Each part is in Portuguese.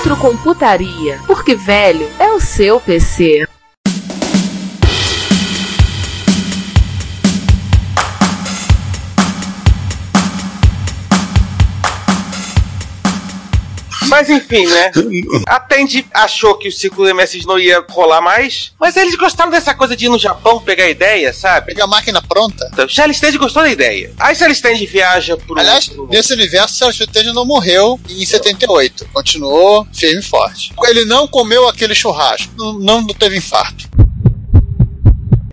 Retrocomputaria, porque velho é o seu PC. Mas enfim, né? A Tandy achou que o ciclo do MSX não ia rolar mais, mas eles gostaram dessa coisa de ir no Japão pegar ideia, sabe? Pegar a máquina pronta. Então, Celestande gostou da ideia. Aí Celestande viaja pro. Aliás, pro- nesse universo, Celso Tende não morreu em 78. Continuou firme e forte. Ele não comeu aquele churrasco. Não, não teve infarto.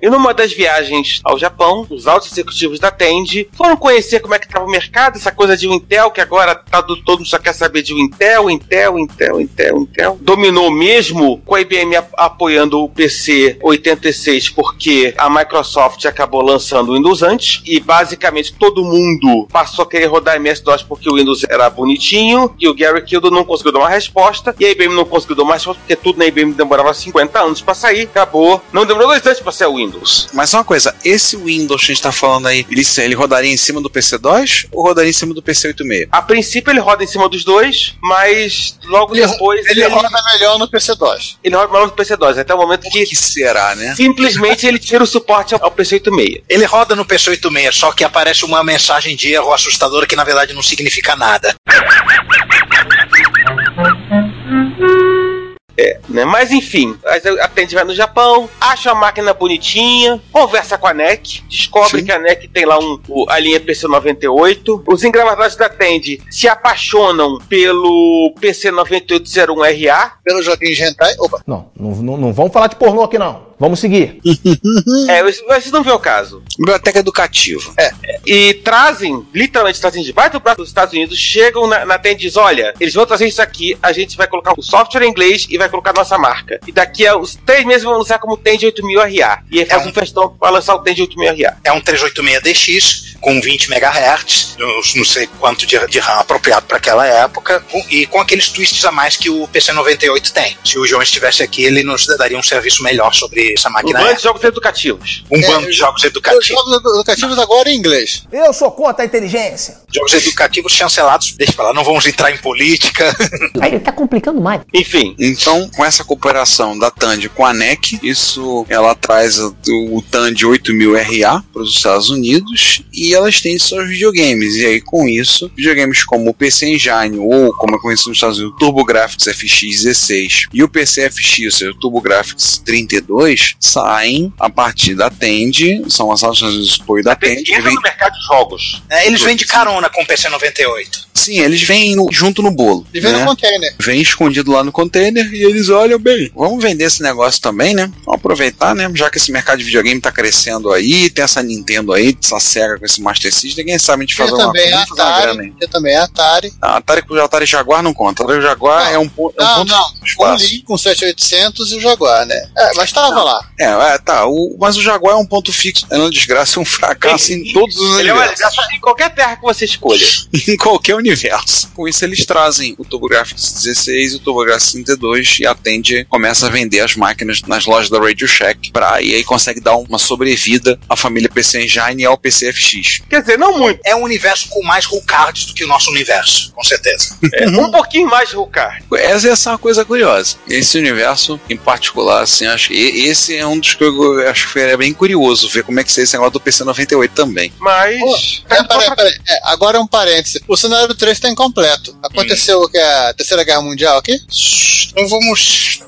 E numa das viagens ao Japão, os altos executivos da Tandy foram conhecer como é que estava o mercado, essa coisa de Intel, que agora tá do, todo mundo só quer saber de Intel, Intel, Intel, Intel, Intel. Dominou mesmo com a IBM ap- apoiando o PC 86 porque a Microsoft acabou lançando o Windows antes e basicamente todo mundo passou a querer rodar MS-DOS porque o Windows era bonitinho e o Gary Kildo não conseguiu dar uma resposta e a IBM não conseguiu dar uma resposta porque tudo na IBM demorava 50 anos para sair, acabou. Não demorou dois anos para sair o Windows. Mas só uma coisa, esse Windows que a gente tá falando aí, ele, ele rodaria em cima do PC2 ou rodaria em cima do PC86? A princípio ele roda em cima dos dois, mas logo Ele- depois Ele roda melhor no PC2. ele roda melhor no PC2, até o momento que que será, né? simplesmente ele tira o suporte ao, ao PC86. Ele roda no PC86, só que aparece uma mensagem de erro assustadora que na verdade não significa nada. É, né? Mas enfim, a a Tandy vai no Japão, acha a máquina bonitinha, conversa com a NEC, descobre Sim. que a NEC tem lá um, a linha PC98. Os engravatados da Tandy se apaixonam pelo PC9801RA. Pelo joguinho de hentai. Opa. Não, não, não vamos falar de pornô aqui não. Vamos seguir. É, vocês não vê o caso. Biblioteca educativa. E trazem, literalmente trazem de baixo do braço dos Estados Unidos, chegam na, na Tandy e dizem, olha, eles vão trazer isso aqui, a gente vai colocar o software em inglês e vai colocar nossa marca. E daqui a uns três meses vão lançar como Tandy 8000RA. E aí faz É um- um festão pra lançar o Tandy 8000RA. É um 386DX com 20 MHz, eu não sei quanto de, de RAM apropriado para aquela época, e com aqueles twists a mais que o PC98 tem. Se o João estivesse aqui, ele nos daria um serviço melhor sobre essa Um máquina. bando de jogos educativos. Um É, bando de jogos Os educativos. jogos educativos agora em inglês. Eu sou contra a inteligência. Jogos educativos chancelados, deixa pra lá, não vamos entrar em política. Aí ele tá complicando mais. Enfim, Então, com essa cooperação da Tandy com a NEC, isso ela traz o, o Tandy 8000RA para os Estados Unidos e elas têm seus videogames. E aí, com isso, videogames como o PC Engine ou, como é conhecido nos Estados Unidos, o TurboGrafx FX 16 e o PC FX, ou seja, o TurboGrafx 32, saem a partir da Tandy, são Estados Unidos por apoio da Tandy. que entra vem- no mercado de jogos. É, eles vêm de carona com o PC98. Sim, eles vêm no- junto no bolo. E vem né? no container. vem escondido lá no container e eles olham bem. Vamos vender esse negócio também, né? Vamos aproveitar, né? Já que esse mercado de videogame tá crescendo aí, tem essa Nintendo aí, essa Sega com esse Master System, quem sabe a gente faz também coisa, a vamos fazer uma grana. Atari. Tem também a Atari. A Atari com o Atari Jaguar não conta. O Atari Jaguar Não, é um, é um Não, ponto não. de Um espaço. Link com 7800 e o Jaguar, né? É, mas tava lá. É, é, tá. O, mas o Jaguar é um ponto fixo, é uma desgraça, é um fracasso em todos os Ele é uma universos. em qualquer terra que você escolha. em qualquer universo. Com isso, eles trazem o TurboGrafx 16 e o TurboGrafx 32 e a Tandy começa a vender as máquinas nas lojas da Radio Shack pra, e aí consegue dar uma sobrevida à família PC Engine e ao PC FX. Quer dizer, não muito. É um universo com mais cool cards do que o nosso universo, com certeza. É, um pouquinho mais Rucar. Essa, essa é uma coisa curiosa. Esse universo, em particular, assim, acho que e- esse é um dos que eu acho que foi bem curioso ver como é que seria esse negócio do PC 98 também. Mas. Pô, é, peraí, peraí. É, agora é um parêntese. O cenário 3 tá incompleto. Aconteceu o que é a Terceira Guerra Mundial aqui? Então vamos.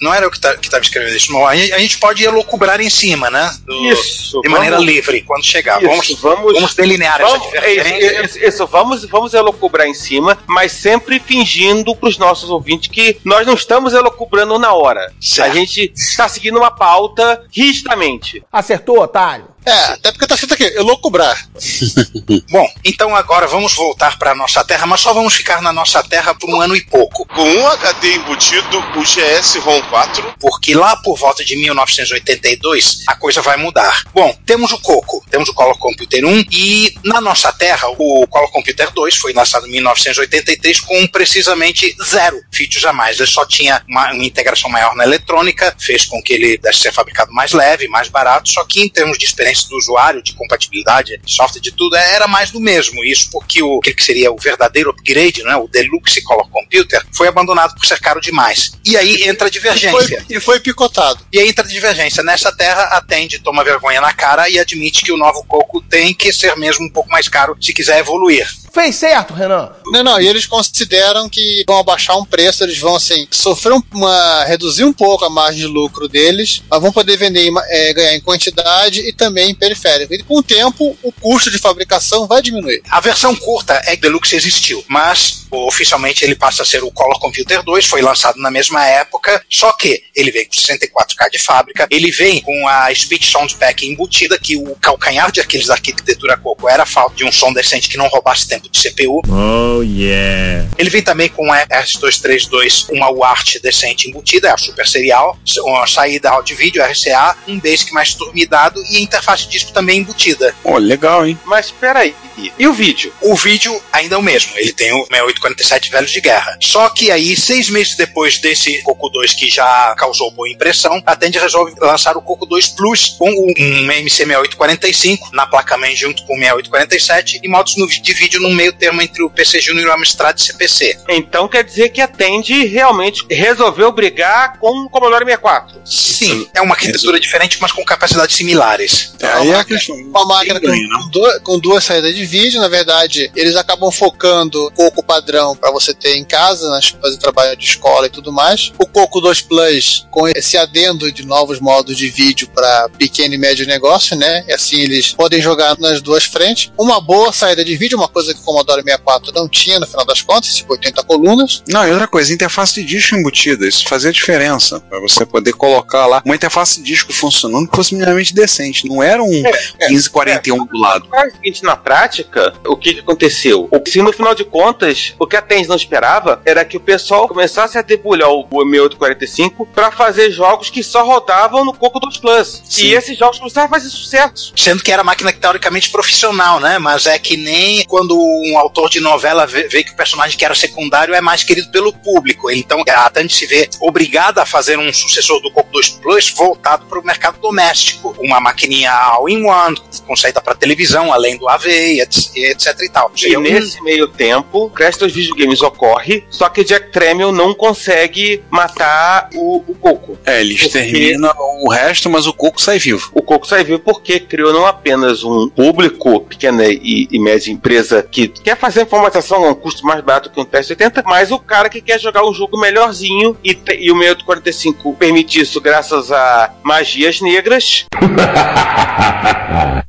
Não era eu que tá- que estava escrevendo isso. Não, a, gente- a gente pode elucubrar em cima, né? Do- Isso. De maneira vamos- livre, quando chegar. Isso, vamos, vamos- vamos delinear Vamos, essa é, divergência. isso, isso, vamos, vamos elocubrar em cima, mas sempre fingindo pros nossos ouvintes que nós não estamos elocubrando na hora. Certo. A gente está seguindo uma pauta rigidamente. Acertou, otário. É, até porque tá escrito aqui, elocubrar. Bom, então agora vamos voltar para nossa Terra, mas só vamos ficar na nossa Terra por um ano e pouco. Com um HD embutido, o GS ROM 4 porque lá por volta de 1982 a coisa vai mudar. Bom, temos o Coco, temos o Color Computer 1 e na nossa Terra o Color Computer 2 foi lançado em 1983 com precisamente zero features a mais. Ele só tinha uma, uma integração maior na eletrônica, fez com que ele desse ser fabricado mais leve, mais barato, só que em termos de experiência do usuário, de compatibilidade, de software, de tudo, era mais do mesmo. Isso porque o que seria o verdadeiro upgrade, né, o Deluxe Color Computer, foi abandonado por ser caro demais. E aí entra a E divergência. foi, e foi picotado. E aí entra a divergência. Nessa terra, atende, toma vergonha na cara e admite que o novo Coco tem que ser mesmo um pouco mais caro se quiser evoluir. Fez certo, Renan. Não, não, e eles consideram que vão abaixar um preço, eles vão assim, sofrer um- uma. reduzir um pouco a margem de lucro deles, mas vão poder vender é, ganhar em quantidade e também em periférico. E com o tempo, o custo de fabricação vai diminuir. A versão curta é Deluxe existiu, mas oficialmente ele passa a ser o Color Computer 2, foi lançado na mesma época, só que ele vem com 64K de fábrica, ele vem com a Speech Sound Pack embutida, que o calcanhar de aqueles da arquitetura Coco era a falta de um som decente que não roubasse tempo de CPU. Oh yeah. Ele vem também com a S232, uma UART decente embutida, é a super serial, uma saída áudio vídeo, RCA, um basic mais turmidado e a interface de disco também embutida. Pô, legal, hein? Mas peraí, e o vídeo? O vídeo ainda é o mesmo, ele tem o 6847 Velhos de Guerra. Só que aí, seis meses depois desse Coco 2 que já causou boa impressão, a Tandy resolve lançar o Coco 2 Plus com um MC6845 na placa-mãe junto com o 6847 e modos de vídeo no meio termo entre o PC Junior, Amstrad e CPC. Então quer dizer que a Tandy realmente resolveu brigar com o Commodore 64. Sim, é uma arquitetura diferente, mas com capacidades similares. Aí é a questão. Uma máquina ganha, com, né? com du- com duas saídas de vídeo, na verdade, eles acabam focando o Coco padrão para você ter em casa, né, fazer trabalho de escola e tudo mais. O Coco 2 Plus com esse adendo de novos modos de vídeo para pequeno e médio negócio, né? E assim eles podem jogar nas duas frentes. Uma boa saída de vídeo, uma coisa que o Commodore 64 não tinha no final das contas, tipo 80 colunas. Não, e outra coisa, interface de disco embutida, isso fazia diferença. Pra você poder colocar lá uma interface de disco funcionando que fosse minimamente decente. Não era um 1541 do lado. Mas, é o seguinte, na prática, o que, que aconteceu? O- Se no final de contas, o que a Tandy não esperava era que o pessoal começasse a debulhar o o 6845 para fazer jogos que só rodavam no Coco 2 Plus. Sim. E esses jogos começaram a fazer sucesso. Sendo que era máquina teoricamente profissional, né? Mas é que nem quando um autor de novela vê, vê que o personagem que era secundário é mais querido pelo público. Então a Tandy se vê obrigada a fazer um sucessor do Coco 2 Plus voltado para o mercado doméstico. Uma maquininha all-in-one, com saída para televisão, além do AV, etc, etc e tal. E nesse meio tempo, o Crash dos videogames ocorre, só que Jack Tramiel não consegue matar o, o Coco. É, eles Porque- terminam o resto, mas o Coco sai vivo. O Coco só viu porque criou não apenas um público, pequena e, e média empresa que quer fazer informatização a um custo mais barato que um TS-80, mas o cara que quer jogar um jogo melhorzinho e, e o 6845 permite isso graças a magias negras.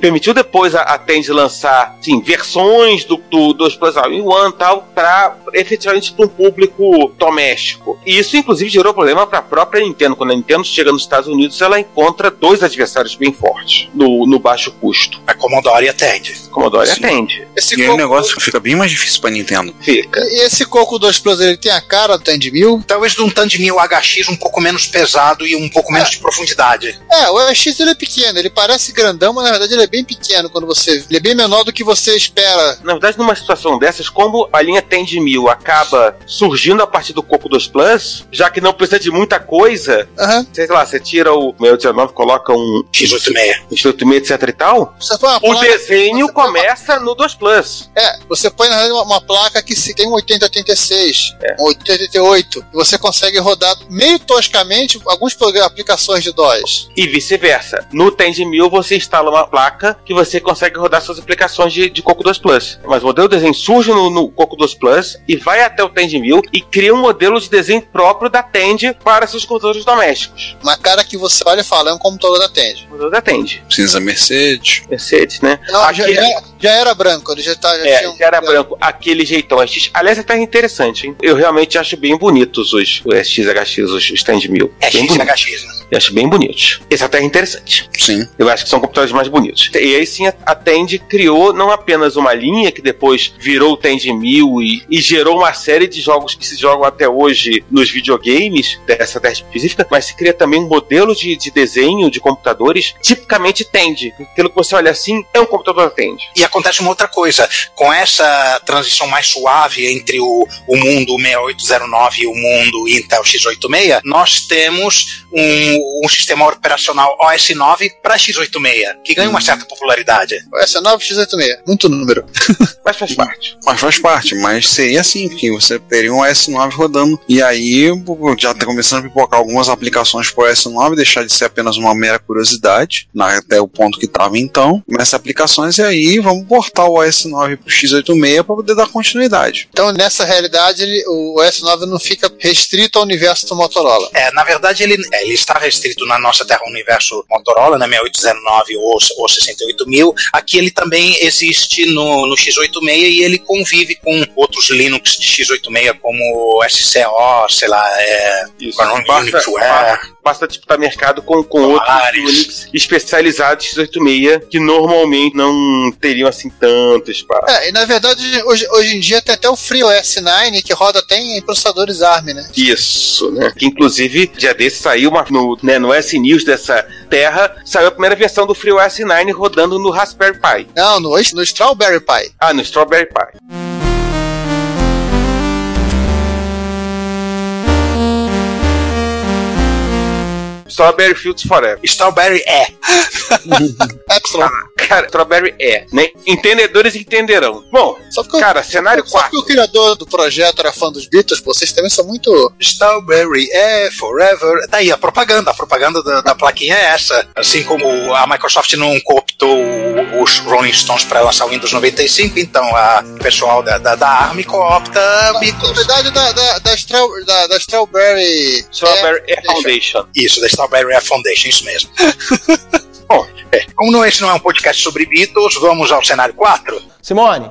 Permitiu depois a, a Tandy lançar sim, versões do, do 2 Plus All in One tal, para efetivamente para um público doméstico. E isso, inclusive, gerou problema para a própria Nintendo. Quando a Nintendo chega nos Estados Unidos, ela encontra dois adversários bem fortes no, no baixo custo. A Commodore e a Tandy. Commodore Sim. atende. Esse E aí o Coco, negócio fica bem mais difícil pra Nintendo. Fica. e esse Coco 2 Plus ele tem a cara do Tandy 1000. Talvez de um Tandy 1000 HX um pouco menos pesado e um pouco menos de profundidade. É, o EX ele é pequeno, ele parece grandão, mas na verdade ele é bem pequeno quando você. Ele é bem menor do que você espera. Na verdade, numa situação dessas, como a linha Tandy 1000 acaba surgindo a partir do Coco 2 Plus, já que não precisa de muita coisa, Aham. sei lá, você tira o 619, coloca um X86. X86, etc e tal, Você põe uma o placa- desenho você põe uma- começa no 2 Plus. É, você põe na verdade uma, uma placa que se tem um 8086, um 8088, e você consegue rodar meio toscamente alguns aplicações de DOS. E vice-versa. No Tandy 1000 você instala uma placa que você consegue rodar suas aplicações de, de Coco 2 Plus. Mas o modelo de desenho surge no, no Coco 2 Plus e vai até o Tend 1000 e cria um modelo de desenho próprio da Tend para seus computadores domésticos. Uma cara que você olha e fala, é um computador da Tend. Modelo da Tend. Cinza Mercedes. Mercedes, né? Não, já, Aquele- já- já era branco, ele já tá. Já É, tinha um- já era branco, aquele jeitão SX. Aliás, é até interessante, hein? Eu realmente acho bem bonitos os, os SXHX, os, Tend 1000. É bem. XHX, né? Eu acho bem bonitos. Esse até é interessante. Sim. Eu acho que são computadores mais bonitos. E aí sim a- Tend criou não apenas uma linha que depois virou o Tend 1000 e, e gerou uma série de jogos que se jogam até hoje nos videogames dessa terra específica, mas se cria também um modelo de, de desenho de computadores tipicamente Tend. Aquilo que você olha assim é um computador Tend. E acontece uma outra coisa, com essa transição mais suave entre o, o mundo 6809 e o mundo Intel x86, nós temos um, um sistema operacional OS 9 para x86, que ganha uma certa popularidade. Essa é 9x86, muito número. Mas faz parte. Mas faz parte, mas seria assim, que você teria um S9 rodando, e aí já tá começando a pipocar algumas aplicações pro S9, deixar de ser apenas uma mera curiosidade, na- até o ponto que estava então, começa aplicações, e aí vamos portar o S9 pro X86 para poder dar continuidade. Então, nessa realidade, ele- o S9 não fica restrito ao universo do Motorola. É, na verdade, ele, ele está restrito na nossa Terra Universo Motorola, na 6809 ou, ou 68000. Aqui ele também existe no, no x86 e ele convive com outros Linux de x86, como SCO, sei lá, é, Isso. Unixware. basta tipo, estar mercado com, com outros Unix especializados x86 que normalmente não teriam assim tanto espaço. É, e na verdade, hoje, hoje em dia tem até o FreeOS 9 que roda até em processadores ARM, né? Isso, né? Que inclusive, dia desse saiu uma, no, né, no S News dessa terra, saiu a primeira versão do FreeOS 9 rodando no Raspberry Pi. Não, no, no Strawberry Pi. Ah, no Strawberry Pi. Strawberry Fields Forever. Strawberry é. Epsilon. Cara, Strawberry é, né? Entendedores entenderão. Bom, Só porque, cara, cenário só 4. porque o criador do projeto era fã dos Beatles, pô, vocês também são muito. Strawberry é forever. Tá aí, a propaganda. A propaganda da, da plaquinha é essa. Assim como a Microsoft não cooptou os Rolling Stones para lançar o Windows 95, então a o pessoal da, da, da ARM coopta Na Beatles. verdade, da, da, da, Straw- da, da Strawberry. Strawberry é, Air Foundation. Isso, da Strawberry Foundation, isso mesmo. Bom, É, como não, esse não é um podcast sobre Beatles, vamos ao cenário 4. Simone,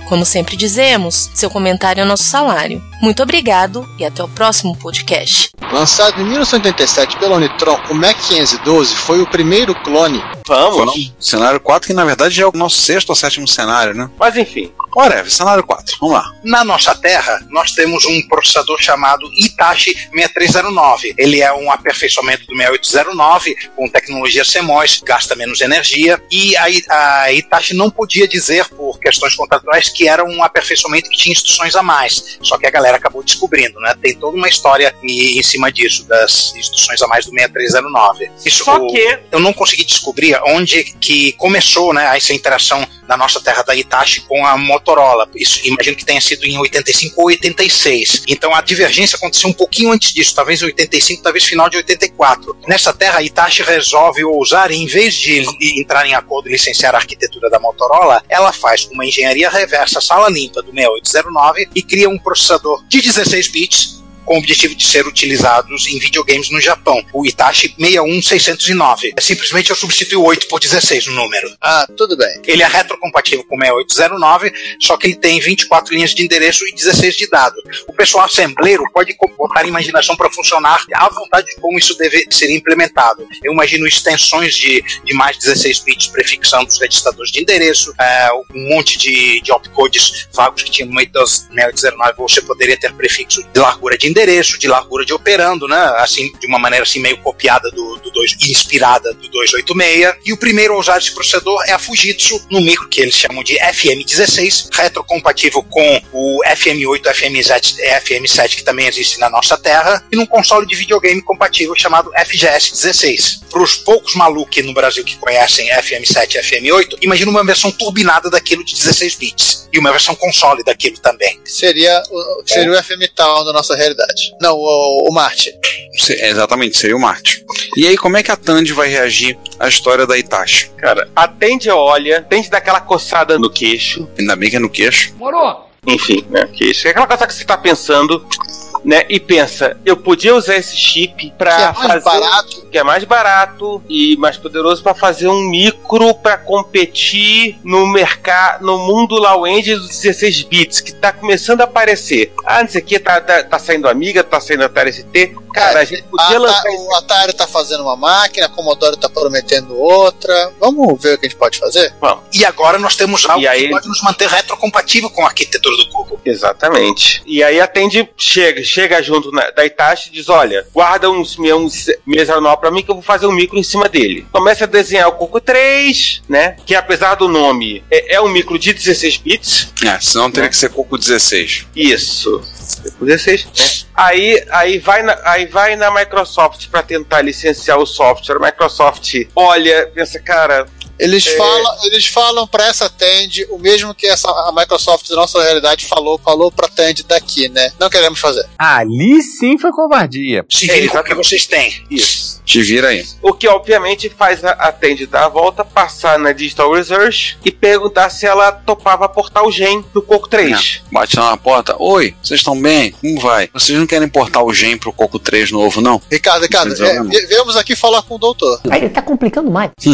Como sempre dizemos, seu comentário é nosso salário. Muito obrigado e até o próximo podcast. Lançado em 1987 pela Unitron, o Mac 512 foi o primeiro clone. vamos. Cenário 4, que na verdade já é o nosso sexto ou sétimo cenário, né? Mas enfim, Whatever, cenário 4, vamos lá. Na nossa Terra, nós temos um processador chamado Hitachi 6309. Ele é um aperfeiçoamento do 6809 com tecnologia CMOS, gasta menos energia. E a, a Hitachi não podia dizer, por questões contratuais, que era um aperfeiçoamento que tinha instruções a mais. Só que a galera acabou descobrindo, né? Tem toda uma história em, em cima disso, das instruções a mais do 6309. Isso, só o- que eu não consegui descobrir onde que começou né, essa interação da nossa terra da Hitachi com a Motorola. Isso imagino que tenha sido em 85 ou 86. Então a divergência aconteceu um pouquinho antes disso, talvez em 85, talvez final de 84. Nessa terra, a Hitachi resolve ousar, em vez de entrar em acordo e licenciar a arquitetura da Motorola, ela faz uma engenharia reversa sala limpa do 6809 e cria um processador de 16 bits com o objetivo de ser utilizados em videogames no Japão, o Itachi 61609. É simplesmente eu substituo 8 por 16 no número. Ah, tudo bem. Ele é retrocompatível com o 6809, só que ele tem 24 linhas de endereço e 16 de dado. O pessoal assembleiro pode botar a imaginação para funcionar à vontade de como isso deve ser implementado. Eu imagino extensões de, de mais 16 bits prefixando os registradores de endereço, é, um monte de, de opcodes vagos que tinha no 6809, você poderia ter prefixo de largura de endereço, de largura de operando, né? Assim, de uma maneira assim meio copiada do, do 2, inspirada do 286. E o primeiro a usar esse processador é a Fujitsu, no micro que eles chamam de FM16, retrocompatível com o FM8, FM7, FM7 que também existe na nossa terra, e num console de videogame compatível chamado FGS16. Para os poucos malucos no Brasil que conhecem FM7 e FM8, imagina uma versão turbinada daquilo de 16 bits. E uma versão console daquilo também. Seria, o- seria o FM Town da nossa realidade. Não, o, o Marte. Se- exatamente, seria o Marte. E aí, como é que a Tandy vai reagir à história da Itachi? Cara, atende, olha, atende daquela coçada no queixo. Ainda bem que é no queixo. Enfim, né? Queixo. É aquela coisa que você tá pensando, né? E pensa, eu podia usar esse chip Que é fazer. barato. Que é mais barato e mais poderoso pra fazer um micro pra competir no mercado, no mundo low end dos 16 bits, que tá começando a aparecer. Ah, não sei o que, tá, tá, tá saindo Amiga, tá saindo Atari ST. Cara, a gente A, podia lançar a, o Atari tá fazendo uma máquina, a Commodore tá prometendo outra. Vamos ver o que a gente pode fazer? E agora nós temos algo E aí- que pode nos manter retrocompatível com a arquitetura do Google. Exatamente. E aí atende, chega, chega junto na, da Itachi e diz: olha, guarda uns meus anual pra mim que eu vou fazer um micro em cima dele. Começa a desenhar o Coco 3, né? Que apesar do nome, é, é um micro de 16 bits. É, senão teria que ser Coco 16. Isso. 16, né? Aí, aí, vai na, aí vai na Microsoft pra tentar licenciar o software. A Microsoft olha, pensa, cara, Eles É. falam, eles falam para essa Tend o mesmo que essa, a Microsoft da nossa realidade falou, falou pra Tend daqui, né? Não queremos fazer. Ali sim foi covardia. Se É, virem com o que vocês têm. isso. Te vira aí. O que obviamente faz a, a Tandy dar a volta, passar na Digital Research e perguntar se ela topava portar o gen do Coco 3. Bate lá na porta. Oi, vocês estão bem? Como vai? Vocês não querem portar o Gen pro Coco 3 novo, não? Ricardo, Ricardo, é, viemos aqui falar com o doutor. Aí tá complicando mais.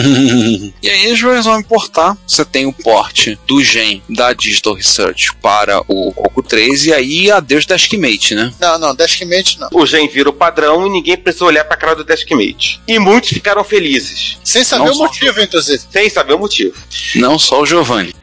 e aí eles resolvem portar. Você tem o porte do Gen da Digital Research para o Coco 3 e aí adeus Deskmate, né? Não, não, Deskmate não. O gen vira o padrão e ninguém precisou olhar pra cara do Deskmate. E muitos ficaram felizes, Sem saber Não o motivo, inclusive. sem saber o motivo. Não só o Giovanni.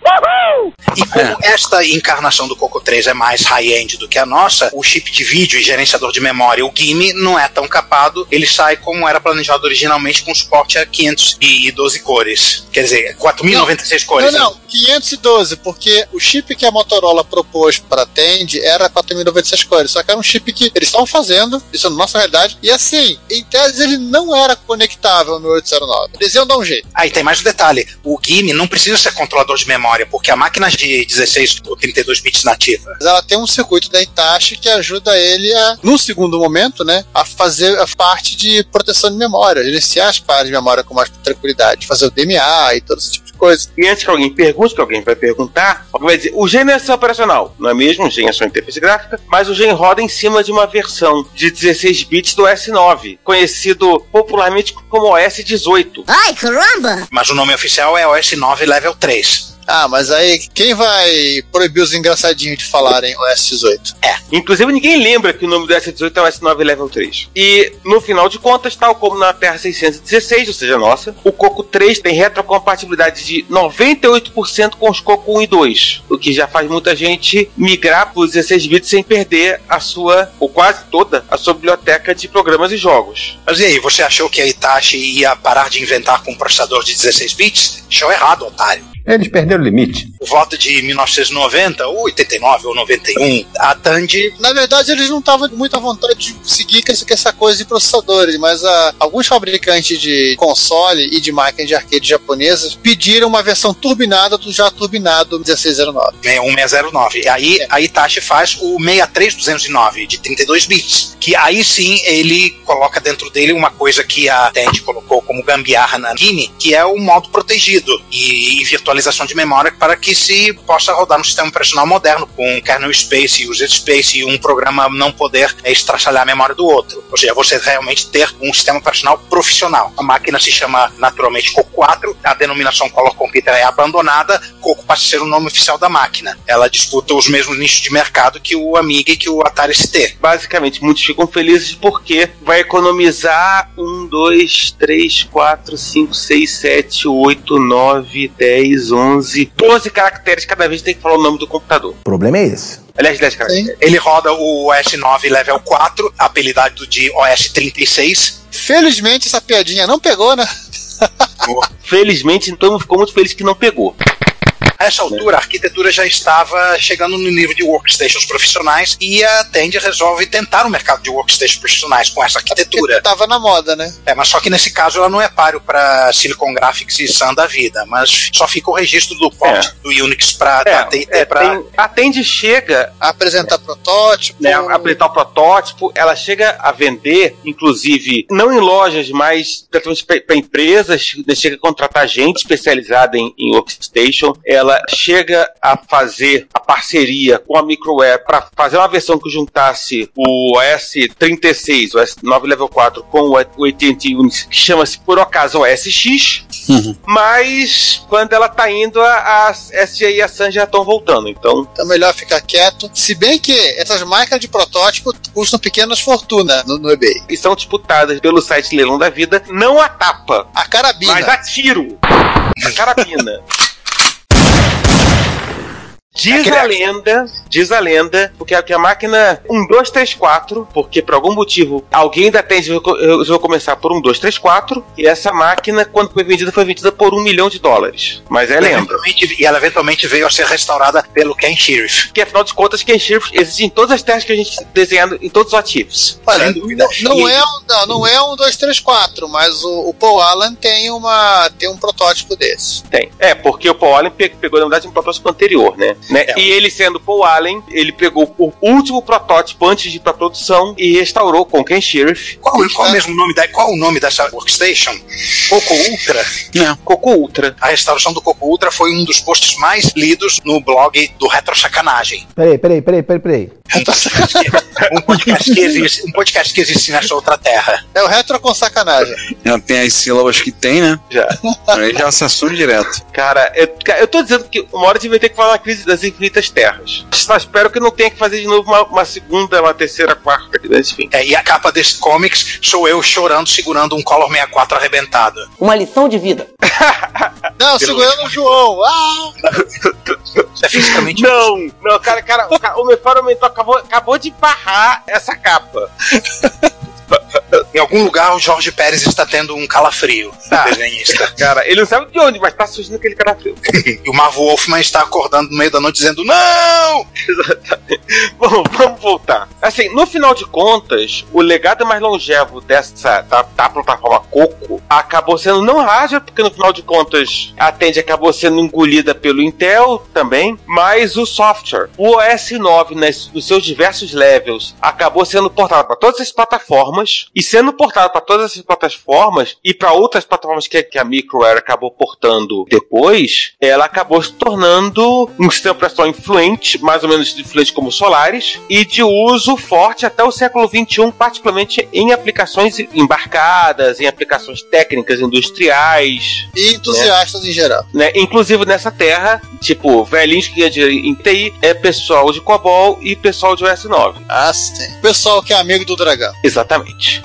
E como esta encarnação do Coco 3 é mais high-end do que a nossa, o chip de vídeo e gerenciador de memória, o GIME, não é tão capado. Ele sai como era planejado originalmente, com suporte a 512 cores. Quer dizer, 4096 Não, cores. né? não, 512, porque o chip que a Motorola propôs para Tend era 4096 cores, só que era um chip que eles estavam fazendo, isso é na nossa realidade, e assim, em tese ele não era conectável ao 1809. Eles iam dar um jeito. Aí tem mais um detalhe: o GIME não precisa ser controlador de memória, porque a máquina de 16 ou 32 bits nativa. Mas ela tem um circuito da Itachi que ajuda ele a, num segundo momento, né, a fazer a parte de proteção de memória, gerenciar as partes de memória com mais tranquilidade, fazer o DMA e todo esse tipo de coisa. E antes que alguém pergunte, que alguém vai perguntar, alguém vai dizer: o gen é só operacional, não é mesmo? O gen é só interface gráfica, mas o gen roda em cima de uma versão de 16 bits do S9, conhecido popularmente como OS 18. Mas o nome oficial é OS 9 Level 3. Ah, mas aí quem vai proibir os engraçadinhos de falarem OS 18? Inclusive, ninguém lembra que o nome do S18 é o S9 Level 3. E, no final de contas, tal como na Terra 616, ou seja, nossa, o Coco 3 tem retrocompatibilidade de 98% com os Coco 1 e 2, o que já faz muita gente migrar para os 16 bits sem perder a sua, ou quase toda, a sua biblioteca de programas e jogos. Mas e aí, você achou que a Itachi ia parar de inventar com um processador de 16 bits? Achou errado, otário. Eles perderam o limite. Por volta de 1990, ou 89 ou 91, a Tandy Na verdade, eles não estavam muito à vontade de seguir com essa- coisa de processadores, mas ah, alguns fabricantes de console e de máquinas de arcade japonesas pediram uma versão turbinada do já turbinado 1609. é 1609. E aí a Itachi faz o 63209 de 32 bits, que aí sim ele coloca dentro dele uma coisa que a Tandy colocou como gambiarra na Gini, que é o modo protegido e, e virtualização de memória para que se possa rodar no sistema operacional moderno com kernel space, user space e um programa não poder é, estraçalhar a memória do outro. Ou seja, você realmente ter um sistema operacional profissional. A máquina se chama naturalmente Coco 4, a denominação Color Computer é abandonada, Coco passa a ser o nome oficial da máquina. Ela disputa os mesmos nichos de mercado que o Amiga e que o Atari ST. Basicamente, muitos ficam felizes porque vai economizar um 1, 2, 3, 4, 5, 6, 7, 8, 9, 10, 11, 12 caracteres cada vez tem que falar o nome do computador. O problema é esse. Aliás, 10 caracteres. Ele roda o OS 9 level 4, apelidado de OS 36. Felizmente essa piadinha não pegou, né? Felizmente, então ficou muito feliz que não pegou. A essa altura, a arquitetura já estava chegando no nível de workstations profissionais e a Tandy resolve tentar o mercado de workstations profissionais com essa arquitetura. Tava na moda, né? É, mas só que nesse caso ela não é páreo para Silicon Graphics e Sun da vida, mas só fica o registro do port do Unix para É, AT&T é, pra- tem- a Tandy chega Apresentar protótipo. né, a apresentar o protótipo, ela chega a vender, inclusive, não em lojas, mas para empresas, chega a contratar gente especializada em, em workstation, ela chega a fazer a parceria com a Microware para fazer uma versão que juntasse o OS 36, o OS 9 Level 4 com o AT&T Unix, que chama-se por acaso OS X, mas quando ela tá indo, a, a SGA e a Sun já estão voltando, então Então melhor ficar quieto. Se bem que essas máquinas de protótipo custam pequenas fortunas no, no eBay. e são disputadas pelo site Leilão da Vida, não a tapa, A carabina. mas a tiro. A carabina. Diz a lenda, diz a lenda, porque a, que a máquina 1234, porque por algum motivo alguém da Tende resolveu começar por 1234, e essa máquina, quando foi vendida, foi vendida por um milhão de dólares. Mas é lenda. E ela eventualmente veio a ser restaurada pelo Ken Sheriff. Porque afinal de contas, Ken Sheriff existe em todas as terras que a gente desenhando em todos os ativos. Olha, dúvida. não, não é um, não, não é um 2, 3, 4, mas o, o Paul Allen tem, uma, tem um protótipo desse. Tem. É, porque o Paul Allen pe- pegou, na verdade, um protótipo anterior, né? Né? É. E ele sendo Paul Allen, ele pegou o último protótipo antes de ir pra produção e restaurou com Ken Sheriff, Qual, qual, é o mesmo nome da, qual o nome dessa workstation? Coco Ultra. Coco Ultra. A restauração do Coco Ultra foi um dos posts mais lidos no blog do Retro Sacanagem. Peraí, peraí, peraí, peraí, peraí. Um podcast que existe, um podcast que existe nessa outra terra. É o retro com sacanagem. Já tem as sílabas que tem, né? Já. Aí já se assume direto. Cara, eu, eu tô dizendo que uma hora a gente vai ter que falar na crise das infinitas terras. Só espero que não tenha que fazer de novo uma, uma segunda, uma terceira, quarta, mas enfim. É, e a capa desse comics sou eu chorando, segurando um Color 64 arrebentado. Uma lição de vida. Não, segurando o João. Ah! É fisicamente Não, não, cara, cara, o, o meu faro mentor acabou, acabou de barrar essa capa. Em algum lugar o Jorge Pérez está tendo um calafrio, Tá. desenhista. Cara, ele não sabe de onde, mas tá surgindo aquele cara frio. E o Marvo Wolfman está acordando no meio da noite dizendo não! Bom, vamos voltar. Assim, no final de contas, o legado mais longevo dessa da, da plataforma Coco acabou sendo não hardware, porque no final de contas a Tandy acabou sendo engolida pelo Intel também, mas o software. O OS 9, nas, nos seus diversos levels, acabou sendo portado para todas as plataformas e sendo portado para todas essas plataformas e para outras plataformas que, que a Microware acabou portando depois, ela acabou se tornando um sistema operacional influente, mais ou menos influente como o Solaris, e de uso forte até o século XXI, particularmente em aplicações embarcadas, em aplicações técnicas industriais, E entusiastas em geral. né? Inclusive nessa terra, tipo, velhinhos que ganham em TI, é pessoal de COBOL e pessoal de OS 9. Ah, sim. Pessoal que é amigo do dragão. Exatamente.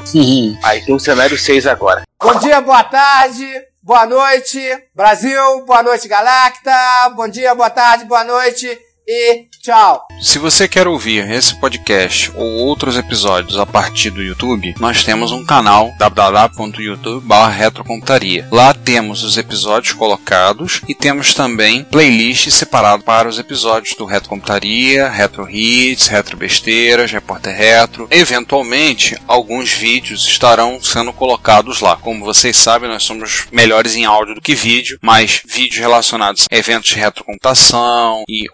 Aí tem o cenário 6 agora. Bom dia, boa tarde, boa noite, Brasil, boa noite, Galacta, bom dia, boa tarde, boa noite e tchau. Se você quer ouvir esse podcast ou outros episódios a partir do YouTube, nós temos um canal www.youtube.com/retrocomputaria. Lá temos os episódios colocados e temos também playlist separado para os episódios do Retro Computaria, Retro Hits, Retro Besteiras, Repórter Retro. Eventualmente, alguns vídeos estarão sendo colocados lá. Como vocês sabem, nós somos melhores em áudio do que vídeo, mas vídeos relacionados a eventos de retrocomputação e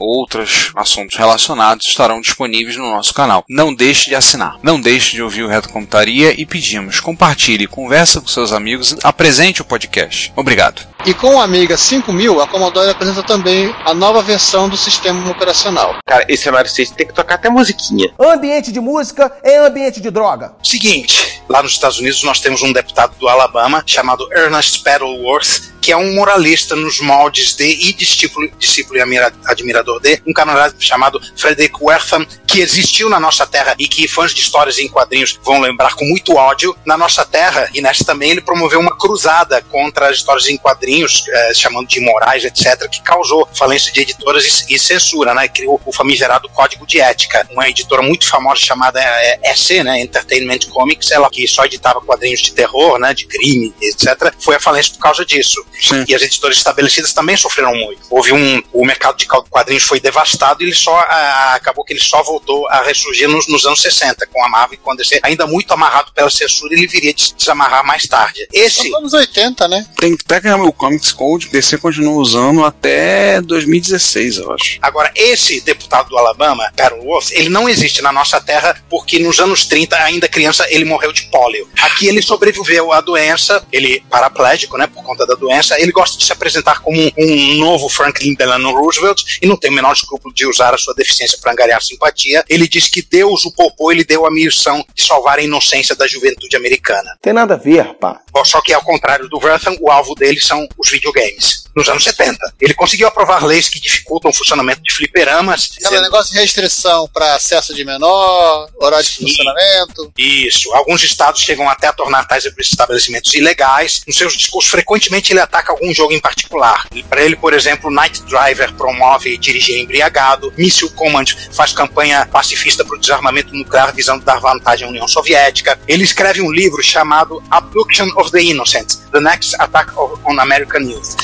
outros assuntos relacionados estarão disponíveis no nosso canal. Não deixe de assinar. Não deixe de ouvir o Retrocomputaria e pedimos, compartilhe, conversa com seus amigos, apresente o podcast. Obrigado. E com o Amiga 5000, a Commodore apresenta também a nova versão do sistema operacional. Cara, esse cenário 6 tem que tocar até musiquinha. Ambiente de música é ambiente de droga. Seguinte, lá nos Estados Unidos nós temos um deputado do Alabama chamado Ernest Paddleworth, que é um moralista nos moldes de e discípulo, discípulo e admira- admirador de um camarada chamado Frederick Wertham que existiu na nossa terra e que fãs de histórias em quadrinhos vão lembrar com muito ódio. Na nossa terra, e nessa também ele promoveu uma cruzada contra as histórias em quadrinhos, eh, chamando de imorais, etc., que causou falência de editoras e, e censura, né? Criou o famigerado Código de Ética. Uma editora muito famosa chamada eh, EC, né? Entertainment Comics, ela que só editava quadrinhos de terror, né? De crime, etc., foi a falência por causa disso. Sim. E as editoras estabelecidas também sofreram muito. Houve um. O mercado de quadrinhos foi devastado e ele só. ah, acabou que ele só voltou a ressurgir nos, nos anos 60, com a Marvel e com a DC, ainda muito amarrado pela censura, ele viria de se desamarrar mais tarde. Esse. Nos anos 80, né? Tem, pega o Comics Code, DC continua usando até 2016, eu acho. Agora, esse deputado do Alabama, Carol Wolf, ele não existe na nossa terra porque nos anos 30, ainda criança, ele morreu de pólio. Aqui ele sobreviveu à doença, ele paraplégico, né, por conta da doença, ele gosta de se apresentar como um, um novo Franklin Delano Roosevelt e não tem o menor escrúpulo de usar a sua deficiência para angariar simpatia. Ele diz que Deus o poupou, ele deu a missão de salvar a inocência da juventude americana. Tem nada a ver, pá. Só que ao contrário do Vertham, o alvo dele são os videogames. Nos anos 70. Ele conseguiu aprovar leis que dificultam o funcionamento de fliperamas. Aquele negócio de restrição para acesso de menor, horário de funcionamento. Isso. Alguns estados chegam até a tornar tais estabelecimentos ilegais. Nos seus discursos, frequentemente ele ataca algum jogo em particular. Para ele, por exemplo, Night Driver promove dirigir embriagado. Missile Command faz campanha pacifista para o desarmamento nuclear visando dar vantagem à União Soviética. Ele escreve um livro chamado Abduction of the Innocent: The Next Attack on American Youth.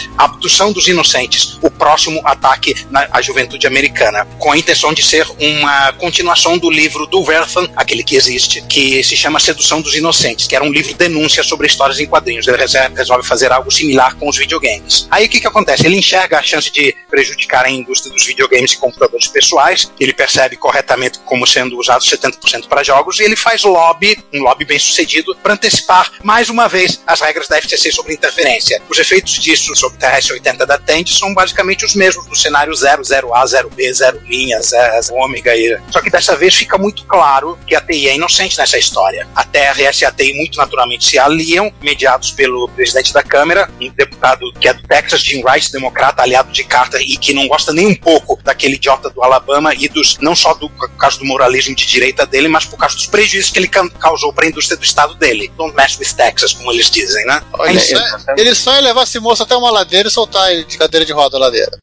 Abdução dos Inocentes, o próximo ataque na à juventude americana, com a intenção de ser uma continuação do livro do Verthan, aquele que existe, que se chama Sedução dos Inocentes, que era um livro denúncia sobre histórias em quadrinhos. Ele resolve fazer algo similar com os videogames. Aí o que, que acontece? Ele enxerga a chance de prejudicar a indústria dos videogames e computadores pessoais, ele percebe corretamente como sendo usados 70% para jogos, e ele faz lobby, um lobby bem sucedido, para antecipar mais uma vez as regras da FTC sobre interferência. Os efeitos disso sobre TRS-80 da TEND são basicamente os mesmos do cenário 0, 0A, 0B, 0 linha, 0 ômega. Só que dessa vez fica muito claro que a TI é inocente nessa história. A TRS e a TI muito naturalmente se aliam, mediados pelo presidente da Câmara, um deputado que é do Texas, Jim Rice, democrata, aliado de Carter e que não gosta nem um pouco daquele idiota do Alabama e dos não só do por causa do moralismo de direita dele, mas por causa dos prejuízos que ele ca- causou para a indústria do estado dele. Don't mess with Texas, como eles dizem, né? Olha, É, só- ele só ia levar esse moço até uma ladeira e soltar ele de cadeira de roda ladeira.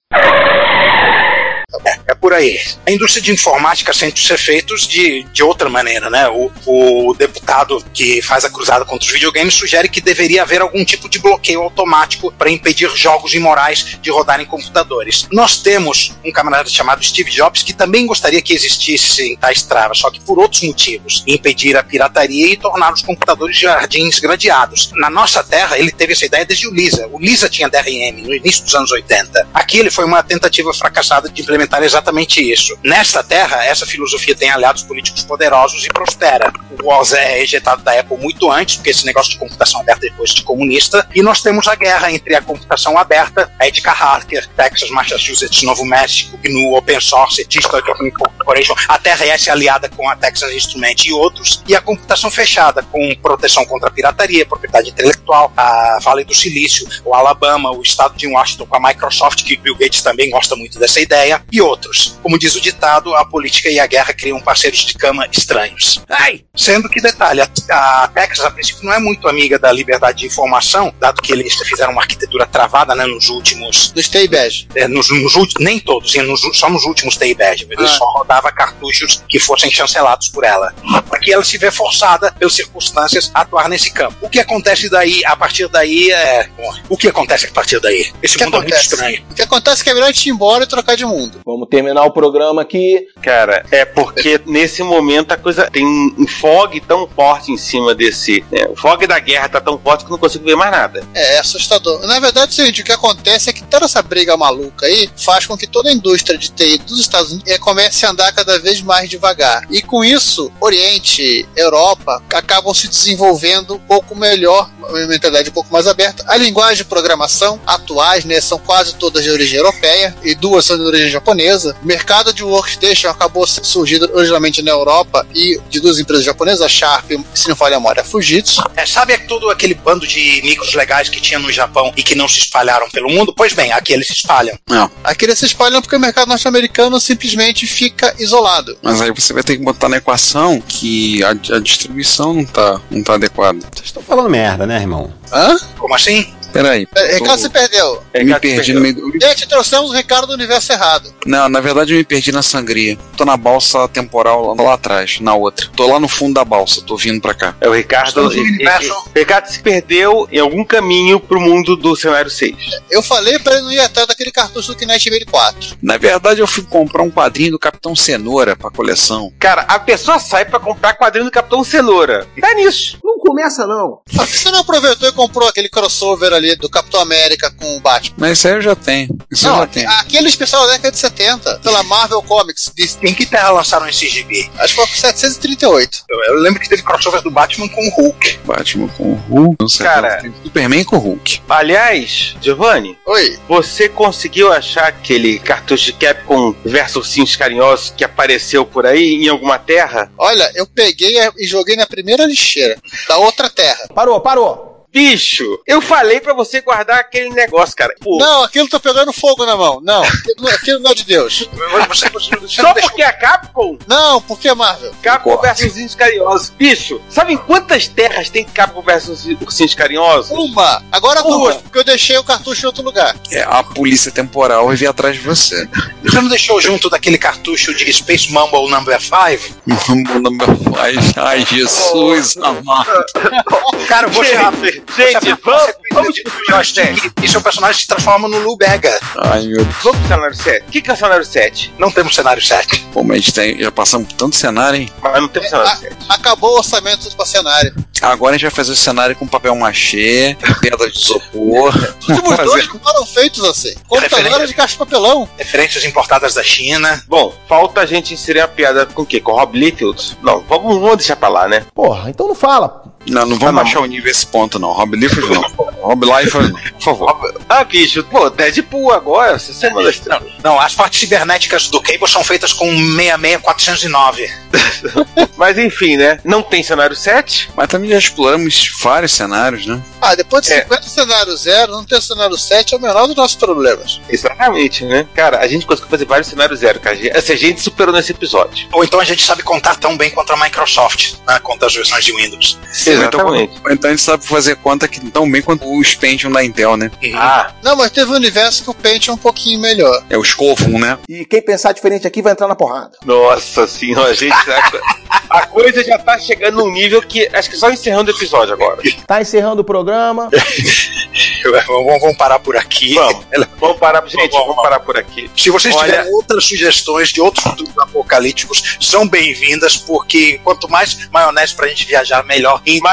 É por aí. A indústria de informática sente os efeitos de, de outra maneira, né? O, o deputado que faz a cruzada contra os videogames sugere que deveria haver algum tipo de bloqueio automático para impedir jogos imorais de rodar em computadores. Nós temos um camarada chamado Steve Jobs que também gostaria que existissem tais travas, só que por outros motivos. Impedir a pirataria e tornar os computadores jardins gradeados. Na nossa terra, ele teve essa ideia desde o Lisa. O Lisa tinha DRM no início dos anos 80. Aqui ele foi uma tentativa fracassada de implementar exatamente isso. Nesta terra, essa filosofia tem aliados políticos poderosos e prospera. O Woz é ejetado da Apple muito antes, porque esse negócio de computação aberta é depois de comunista, e nós temos a guerra entre a computação aberta, a Edka Harker, Texas, Massachusetts, Novo México, GNU, Open Source, Digital Corporation, a TRS aliada com a Texas Instrument e outros, e a computação fechada, com proteção contra a pirataria, propriedade intelectual, a Vale do Silício, o Alabama, o estado de Washington com a Microsoft, que Bill Gates também gosta muito dessa ideia, e outros. Como diz o ditado, a política e a guerra criam parceiros de cama estranhos. Ai! Sendo que, detalhe, a, a Texas, a princípio, não é muito amiga da liberdade de informação, dado que eles fizeram uma arquitetura travada né, nos últimos. Do Stay Badge. É, nos, nos últimos, nem todos, nos- só nos últimos TI-Badge. Ele Ah. só rodava cartuchos que fossem chancelados por ela. Aqui ela se vê forçada, pelas circunstâncias, a atuar nesse campo. O que acontece daí, a partir daí, é. bom, o que acontece a partir daí? Esse mundo é muito acontece? estranho. O que acontece é que é melhor a gente ir embora e trocar de mundo. Vamos terminar o programa aqui. Cara, é porque nesse momento a coisa tem um fog tão forte em cima desse. né, o fog da guerra tá tão forte que eu não consigo ver mais nada. É, é assustador. Na verdade, o seguinte, o que acontece é que toda essa briga maluca aí faz com que toda a indústria de TI dos Estados Unidos eh, comece a andar cada vez mais devagar. E com isso, Oriente, Europa acabam se desenvolvendo um pouco melhor, uma mentalidade um pouco mais aberta. A linguagem de programação atuais, né, são quase todas de origem europeia e duas são de origem japonesa. O mercado de workstation acabou surgindo originalmente na Europa e de duas empresas japonesas, a Sharp e, se não falha a memória, a Fujitsu. É, sabe todo aquele bando de micros legais que tinha no Japão e que não se espalharam pelo mundo? Pois bem, aqui eles se espalham. Não. Aqui eles se espalham porque o mercado norte-americano simplesmente fica isolado. Mas aí você vai ter que botar na equação que a, a distribuição não tá, não tá adequada. Vocês estão falando merda, né, irmão? Hã? Como assim? Peraí. É, Ricardo se perdeu. Me perdi no meio do... Gente, trouxemos o Ricardo do universo errado. Não, na verdade eu me perdi na sangria. Tô na balsa temporal lá, lá atrás, na outra. Tô lá no fundo da balsa, tô vindo pra cá. É o Ricardo. Estamos no e- universo. e- o Ricardo se perdeu em algum caminho pro mundo do cenário 6. Eu falei pra ele não ir atrás daquele cartucho do Kinect Invade 4. Na verdade eu fui comprar um quadrinho do Capitão Cenoura pra coleção. Cara, a pessoa sai pra comprar quadrinho do Capitão Cenoura. Tá nisso. Não começa, não. Por que você não aproveitou e comprou aquele crossover ali do Capitão América com o Batman? Mas isso aí eu já tenho. Isso eu Não, já tenho. aquele especial da década de 70, pela Marvel Comics, de, Em que terra lançaram esse gibi? acho que foi 738. Eu, eu lembro que teve crossover do Batman com o Hulk. Batman com o Hulk. Não sei Cara. Tem Superman com o Hulk. Aliás, Giovanni, Oi. você conseguiu achar aquele cartucho de Capcom versus Ursinhos Carinhosos que apareceu por aí em alguma terra? Olha, eu peguei e joguei na primeira lixeira da outra terra. Parou, parou. Bicho, eu falei pra você guardar aquele negócio, cara. Pô, Não, aquilo tá pegando fogo na mão. Não, aquilo não- é de Deus. Você, você, você só porque é Capcom? Não, por que Marvel? Capcom Concordo. versus Ursinhos Carinhosos. Bicho, sabe em quantas terras tem Capcom versus Ursinhos Carinhosos? Uma. Agora Uma. duas, porque eu deixei o cartucho em outro lugar. É, a polícia temporal vai vir atrás de você. você não deixou junto daquele cartucho de Space Mumble Number 5? Mambo number five. Ai, Jesus amado. Cara, eu vou chegar. Gente, gente, vamos, vamos pro cenário 7. E seu personagem se transforma no Lu Bega. Ai, meu Deus. Vamos pro cenário 7. O que que é o cenário 7? Não temos cenário 7. Pô, mas a gente tem, já passamos por tanto cenário, hein? Mas não temos cenário Ah, 7. acabou o orçamento do cenário. Agora a gente vai fazer o cenário com papel machê, pedra de isopor. Os últimos dois não foram feitos assim. Computadora de caixa de papelão. Referências importadas da China. Bom, falta a gente inserir uma piada com o quê? Com o Rob Liefeld? Não, vamos, vamos deixar pra lá, né? Porra, então não fala. Não, não vamos baixar o nível esse ponto, não. Rob Liefeld não. Rob Liefeld não, por favor. Ah, bicho, pô, Deadpool agora, essa semana. Não, não, as partes cibernéticas do Cable são feitas com 66409. Mas enfim, né? Não tem cenário 7. Mas também já exploramos vários cenários, né? Ah, depois de É. 50 cenários zero, não ter cenário 7 é o menor dos nossos problemas. Exatamente, né? Cara, a gente conseguiu fazer vários cenários zero, cara. Essa gente superou nesse episódio. Ou então a gente sabe contar tão bem quanto a Microsoft, né? Quanto as versões de Windows. Exatamente. Então, então a gente sabe fazer conta que tão bem quanto o Pentium da Intel, né? Ah, Não, mas teve um universo que o Paint é um pouquinho melhor. É o Scovum, né? E quem pensar diferente aqui vai entrar na porrada. nossa senhora, gente. A, a coisa já tá chegando num nível que acho que só encerrando o episódio agora. Tá encerrando o programa. vamos, vamos parar por aqui. Vamos. Vamos parar, gente, Vamos, vamos parar por aqui. Se vocês Olha- tiverem outras sugestões de outros futuros apocalípticos, são bem-vindas, porque quanto mais maionese pra gente viajar, melhor. Então,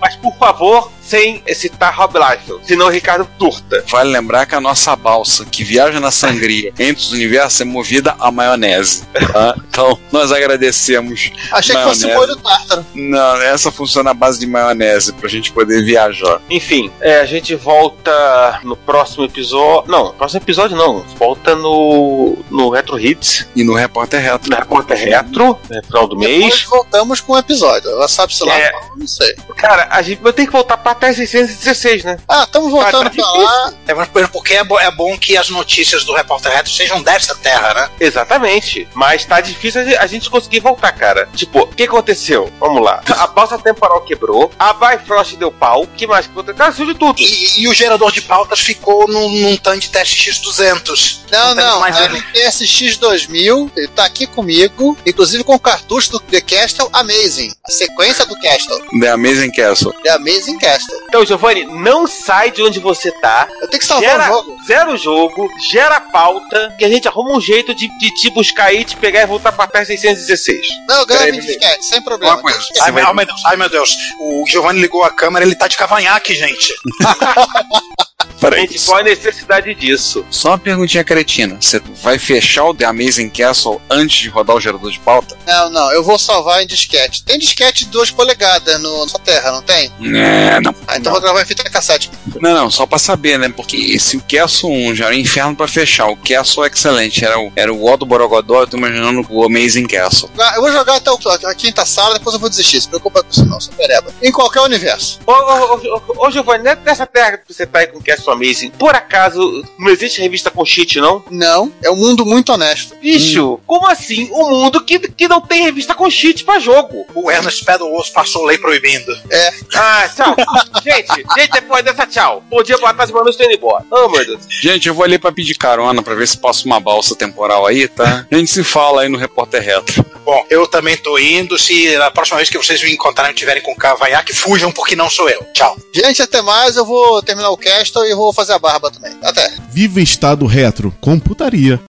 Mas por favor, sem citar Rob Liefeld, senão o Ricardo turta. Vale lembrar que a nossa balsa, que viaja na sangria entre os universos, é movida a maionese. tá? Então, nós agradecemos. Achei que fosse maionese. molho tártaro. Não, essa funciona à base de maionese, pra gente poder viajar. Enfim, é, a gente volta no próximo episódio. Não, próximo episódio não. Volta no, no Retro Hits, E no Repórter Reto. na Repórter Retro, no final do Depois mês. voltamos com o episódio. Ela sabe se lá, É. não sei. Cara, a gente vai ter que voltar pra até 616, né? Ah, estamos voltando Ah, tá pra lá. é mas porque é, bo- é bom que as notícias do Repórter Retro sejam dessa terra, né? Exatamente. Mas tá difícil a gente- conseguir voltar, cara. Tipo, o que aconteceu? Vamos lá. A balsa temporal quebrou, a Bifrost deu pau, que mais que aconteceu? De tudo. E, e o gerador de pautas ficou num, num TAN de teste X200. Não, não, mais é ele. no PSX 2000, ele tá aqui comigo, inclusive com o cartucho do The Castle Amazing, a sequência do Castle, The Amazing Castle. The Amazing Castle. Então, Giovanni, não sai de onde você tá. Eu tenho que salvar Gera, o jogo. zera o jogo, gera a pauta, que a gente arruma um jeito de, de te buscar aí, te pegar e voltar pra até 616. Não, Peraí, em disquete, sem problema. Uma coisa. Ai, meu- ai, meu Deus, ai meu Deus. O Giovanni ligou a câmera, ele tá de cavanhaque, gente. para Gente, isso. qual a necessidade disso? Só uma perguntinha cretina. Você vai fechar o The Amazing Castle antes de rodar o gerador de pauta? Não, não, eu vou salvar em disquete. Tem disquete de 2 polegadas no, na sua terra, não tem? É, não. Ah, então vou gravar em fita cassete. Não, não, só pra saber, né? Porque se o Castle 1 já era um inferno pra fechar, o Castle Excelente era o, era o O do Borogodó, eu tô imaginando o Amazing Castle. Ah, Eu vou jogar até o- a quinta sala, depois eu vou desistir. Se preocupa com isso não, sou pereba. Em qualquer universo. Ô, ô, ô, ô, ô, Giovanni, né, nessa terra que você tá aí com o Cast Amazing, por acaso não existe revista com cheat, não? Não, é um mundo muito honesto. Bicho, como assim? Um mundo que, que não tem revista com cheat pra jogo. O Ernest Pedalous passou lei proibindo. É. Ah, tchau. gente, gente, depois dessa, tchau. Bom dia, boa tarde, boa noite, tô indo embora. Oh, meu Deus. Gente, eu vou ali pra pedir carona pra ver se posso uma balsa temporal aí, tá? A gente se fala aí no Repórter Retro. Bom, eu também tô indo. Se na próxima vez que vocês me encontrarem e tiverem com cavanhaque, fujam porque não sou eu. Tchau. Gente, até mais. Eu vou terminar o cast e vou fazer a barba também. Até. Viva Estado Retro, computaria.